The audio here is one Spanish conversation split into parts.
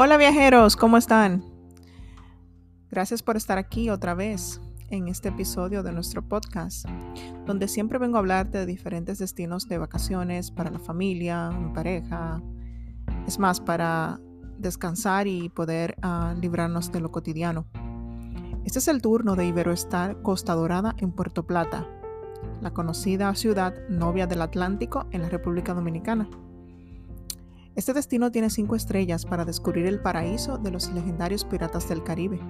Hola viajeros, ¿cómo están? Gracias por estar aquí otra vez en este episodio de nuestro podcast, donde siempre vengo a hablarte de diferentes destinos de vacaciones para la familia, en pareja, es más, para descansar y poder uh, librarnos de lo cotidiano. Este es el turno de Iberoestar Costa Dorada en Puerto Plata, la conocida ciudad novia del Atlántico en la República Dominicana. Este destino tiene cinco estrellas para descubrir el paraíso de los legendarios piratas del Caribe.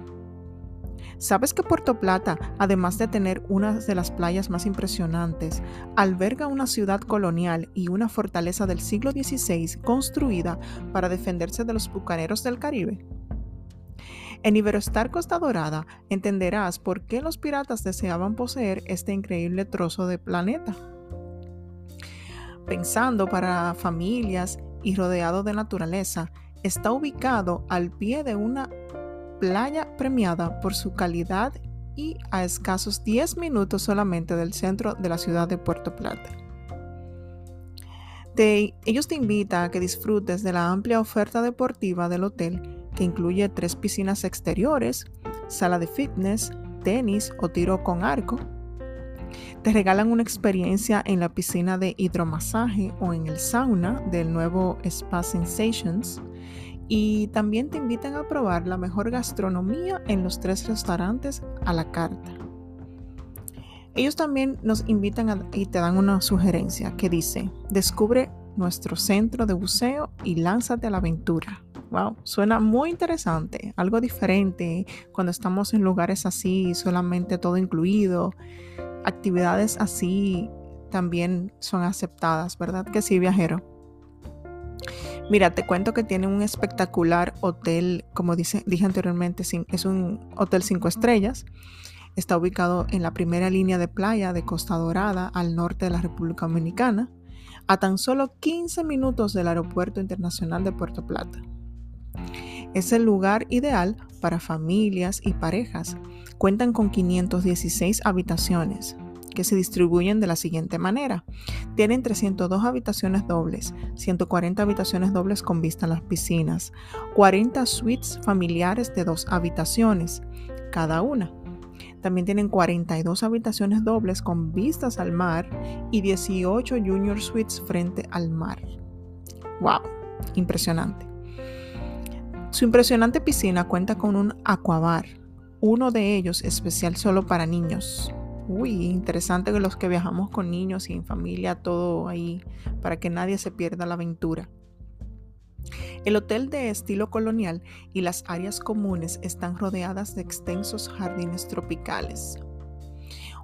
¿Sabes que Puerto Plata, además de tener una de las playas más impresionantes, alberga una ciudad colonial y una fortaleza del siglo XVI construida para defenderse de los bucaneros del Caribe? En Iberostar Costa Dorada entenderás por qué los piratas deseaban poseer este increíble trozo de planeta. Pensando para familias y rodeado de naturaleza, está ubicado al pie de una playa premiada por su calidad y a escasos 10 minutos solamente del centro de la ciudad de Puerto Plata. ellos te invitan a que disfrutes de la amplia oferta deportiva del hotel que incluye tres piscinas exteriores, sala de fitness, tenis o tiro con arco, te regalan una experiencia en la piscina de hidromasaje o en el sauna del nuevo Spa Sensations. Y también te invitan a probar la mejor gastronomía en los tres restaurantes a la carta. Ellos también nos invitan y te dan una sugerencia que dice, descubre nuestro centro de buceo y lánzate a la aventura. Wow, suena muy interesante, algo diferente cuando estamos en lugares así, solamente todo incluido actividades así también son aceptadas, ¿verdad? Que sí, viajero. Mira, te cuento que tiene un espectacular hotel, como dije anteriormente, es un hotel cinco estrellas. Está ubicado en la primera línea de playa de Costa Dorada, al norte de la República Dominicana, a tan solo 15 minutos del Aeropuerto Internacional de Puerto Plata. Es el lugar ideal para familias y parejas. Cuentan con 516 habitaciones que se distribuyen de la siguiente manera. Tienen 302 habitaciones dobles, 140 habitaciones dobles con vista a las piscinas, 40 suites familiares de dos habitaciones cada una. También tienen 42 habitaciones dobles con vistas al mar y 18 junior suites frente al mar. ¡Wow! Impresionante. Su impresionante piscina cuenta con un aquabar, uno de ellos especial solo para niños. Uy, interesante que los que viajamos con niños y en familia, todo ahí, para que nadie se pierda la aventura. El hotel de estilo colonial y las áreas comunes están rodeadas de extensos jardines tropicales.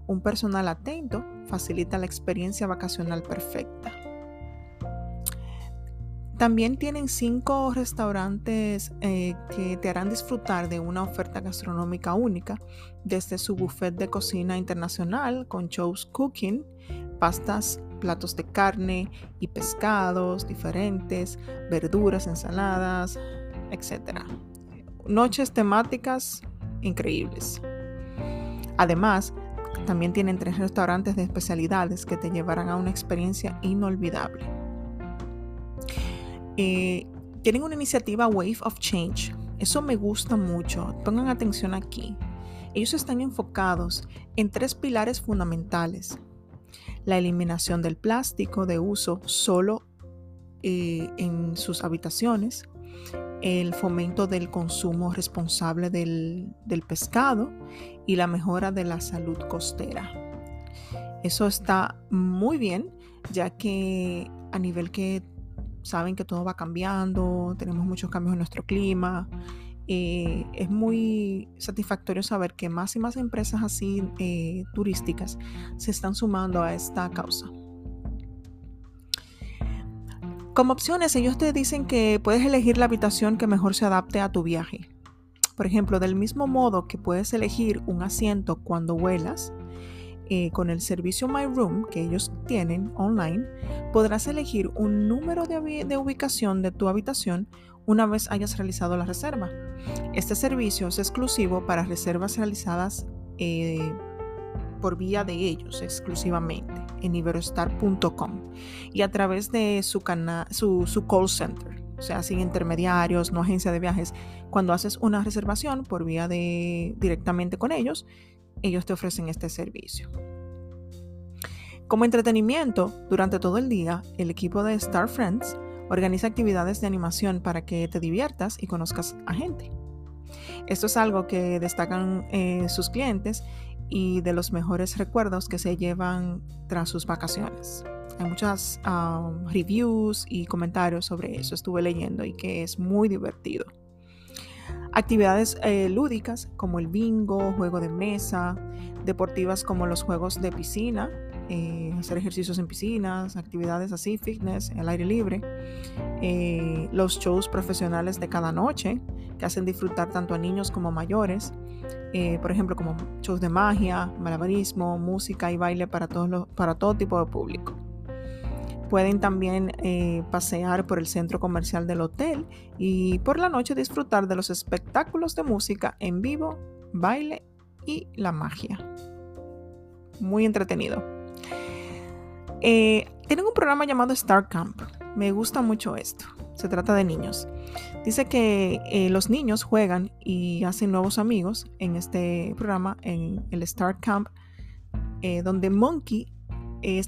Un personal atento facilita la experiencia vacacional perfecta. También tienen cinco restaurantes eh, que te harán disfrutar de una oferta gastronómica única, desde su buffet de cocina internacional con shows cooking, pastas, platos de carne y pescados diferentes, verduras, ensaladas, etc. Noches temáticas increíbles. Además, también tienen tres restaurantes de especialidades que te llevarán a una experiencia inolvidable. Eh, tienen una iniciativa Wave of Change. Eso me gusta mucho. Pongan atención aquí. Ellos están enfocados en tres pilares fundamentales. La eliminación del plástico de uso solo eh, en sus habitaciones, el fomento del consumo responsable del, del pescado y la mejora de la salud costera. Eso está muy bien, ya que a nivel que saben que todo va cambiando, tenemos muchos cambios en nuestro clima. Eh, es muy satisfactorio saber que más y más empresas así eh, turísticas se están sumando a esta causa. Como opciones, ellos te dicen que puedes elegir la habitación que mejor se adapte a tu viaje. Por ejemplo, del mismo modo que puedes elegir un asiento cuando vuelas, eh, con el servicio My Room que ellos tienen online, podrás elegir un número de, ubicación de tu habitación una vez hayas realizado la reserva. Este servicio es exclusivo para reservas realizadas eh, por vía de ellos exclusivamente en iberostar.com y a través de su, su, call center. o sea, sin intermediarios, no agencia de viajes. Cuando haces una reservación por vía de directamente con ellos, ellos te ofrecen este servicio. Como entretenimiento, durante todo el día, el equipo de Star Friends organiza actividades de animación para que te diviertas y conozcas a gente. Esto es algo que destacan eh, sus clientes y de los mejores recuerdos que se llevan tras sus vacaciones. Hay muchas um, reviews y comentarios sobre eso, estuve leyendo y que es muy divertido. Actividades eh, lúdicas como el bingo, juego de mesa, deportivas como los juegos de piscina, eh, hacer ejercicios en piscinas, actividades así, fitness, al aire libre, eh, los shows profesionales de cada noche que hacen disfrutar tanto a niños como mayores, por ejemplo como shows de magia, malabarismo, música y baile para, para todo tipo de público. Pueden también eh, pasear por el centro comercial del hotel y por la noche disfrutar de los espectáculos de música en vivo, baile y la magia. Muy entretenido. Eh, tienen un programa llamado Star Camp. Me gusta mucho esto. Se trata de niños. Dice que eh, los niños juegan y hacen nuevos amigos en este programa, en el Star Camp, donde Monkey es,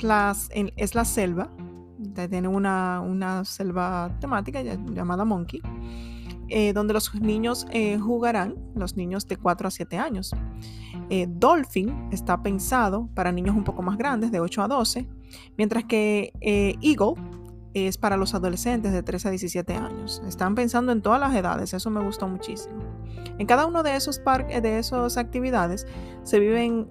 es la selva tiene una, una selva temática llamada Monkey, eh, donde los niños eh, jugarán, los niños de 4 a 7 años. Eh, Dolphin está pensado para niños un poco más grandes, de 8 a 12, mientras que Eagle es para los adolescentes de 13 a 17 años. Están pensando en todas las edades, eso me gustó muchísimo. En cada uno de esos parques, de esas actividades, se viven,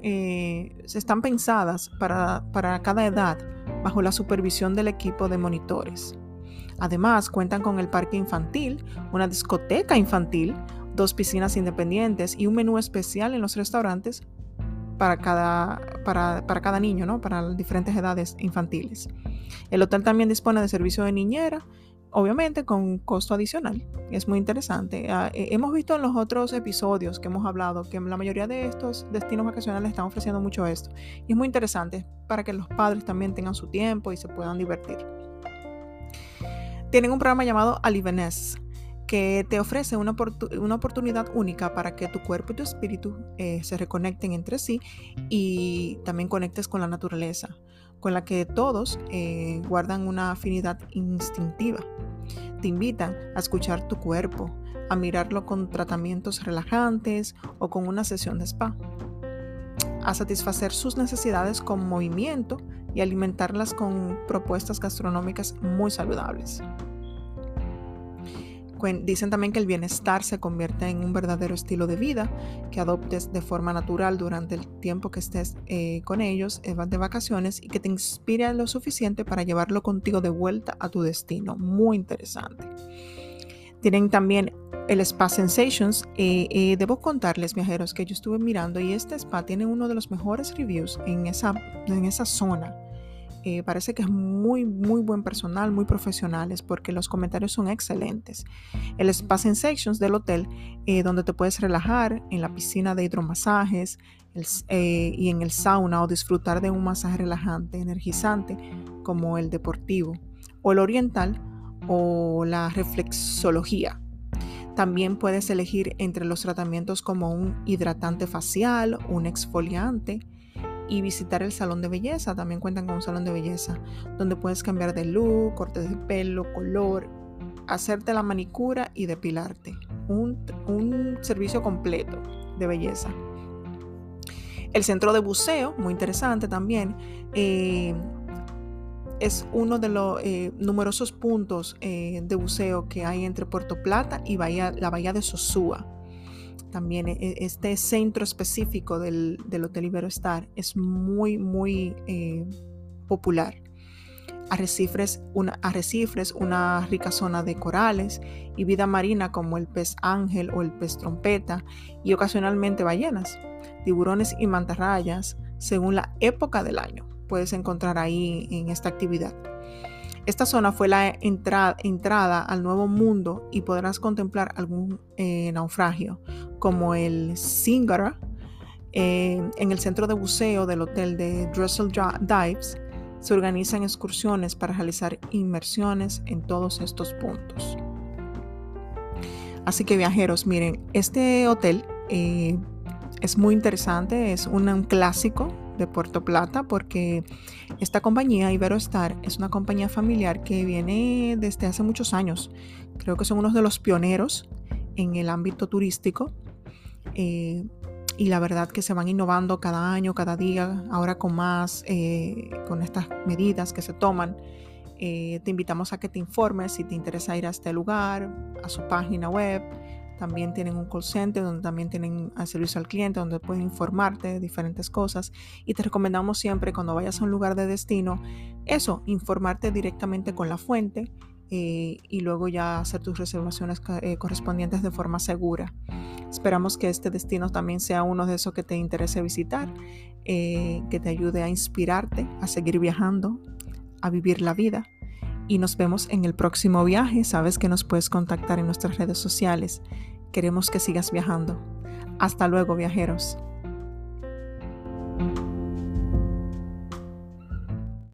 se están pensadas para, para cada edad bajo la supervisión del equipo de monitores. Además, cuentan con el parque infantil, una discoteca infantil, dos piscinas independientes y un menú especial en los restaurantes para cada, para, cada niño, ¿no? para diferentes edades infantiles. El hotel también dispone de servicio de niñera obviamente con costo adicional. Es muy interesante. Ah, eh, hemos visto en los otros episodios que hemos hablado que la mayoría de estos destinos vacacionales están ofreciendo mucho esto. Y es muy interesante para que los padres también tengan su tiempo y se puedan divertir. Tienen un programa llamado Aliveness que te ofrece una, oportunidad única para que tu cuerpo y tu espíritu eh, se reconecten entre sí y también conectes con la naturaleza con la que todos eh, guardan una afinidad instintiva. Te invitan a escuchar tu cuerpo, a mirarlo con tratamientos relajantes o con una sesión de spa, a satisfacer sus necesidades con movimiento y alimentarlas con propuestas gastronómicas muy saludables. Dicen también que el bienestar se convierte en un verdadero estilo de vida que adoptes de forma natural durante el tiempo que estés eh, con ellos, eh, de vacaciones y que te inspire lo suficiente para llevarlo contigo de vuelta a tu destino. Muy interesante. Tienen también el Spa Sensations. Eh, debo contarles, viajeros, que yo estuve mirando y este spa tiene uno de los mejores reviews en esa, en esa zona eh, parece que es muy, muy buen personal, muy profesionales, porque los comentarios son excelentes. El Spa Sensations del hotel, eh, donde te puedes relajar en la piscina de hidromasajes eh, y en el sauna o disfrutar de un masaje relajante, energizante, como el deportivo, o el oriental, o la reflexología. También puedes elegir entre los tratamientos como un hidratante facial, un exfoliante, y visitar el salón de belleza. También cuentan con un salón de belleza donde puedes cambiar de look, cortes de pelo, color, hacerte la manicura y depilarte. Un, servicio completo de belleza. El centro de buceo, muy interesante también, eh, es uno de los eh, numerosos puntos eh, de buceo que hay entre Puerto Plata y bahía, la bahía de Sosúa también e, este centro específico del, Hotel Iberostar es muy, muy eh, popular. Arrecifes una, arrecifes, una rica zona de corales y vida marina como el pez ángel o el pez trompeta y ocasionalmente ballenas, tiburones y mantarrayas según la época del año. Puedes encontrar ahí en esta actividad. Esta zona fue la entrada al nuevo mundo y podrás contemplar algún eh, naufragio, como el Singara, eh, en el centro de buceo del hotel de Dressel Dives. Se organizan excursiones para realizar inmersiones en todos estos puntos. Así que viajeros, miren, este hotel eh, es muy interesante, es un clásico de Puerto Plata porque esta compañía, Iberostar, es una compañía familiar que viene desde hace muchos años. Creo que son unos de los pioneros en el ámbito turístico. Eh, y la verdad que se van innovando cada año, cada día, ahora con más, eh, con estas medidas que se toman. Eh, te invitamos a que te informes si te interesa ir a este lugar, a su página web. También tienen un call center donde también tienen servicio al cliente, donde pueden informarte de diferentes cosas. Y te recomendamos siempre cuando vayas a un lugar de destino, eso, informarte directamente con la fuente eh, y luego ya hacer tus reservaciones eh, correspondientes de forma segura. Esperamos que este destino también sea uno de esos que te interese visitar, eh, que te ayude a inspirarte, a seguir viajando, a vivir la vida. Y nos vemos en el próximo viaje. Sabes que nos puedes contactar en nuestras redes sociales. Queremos que sigas viajando. Hasta luego, viajeros.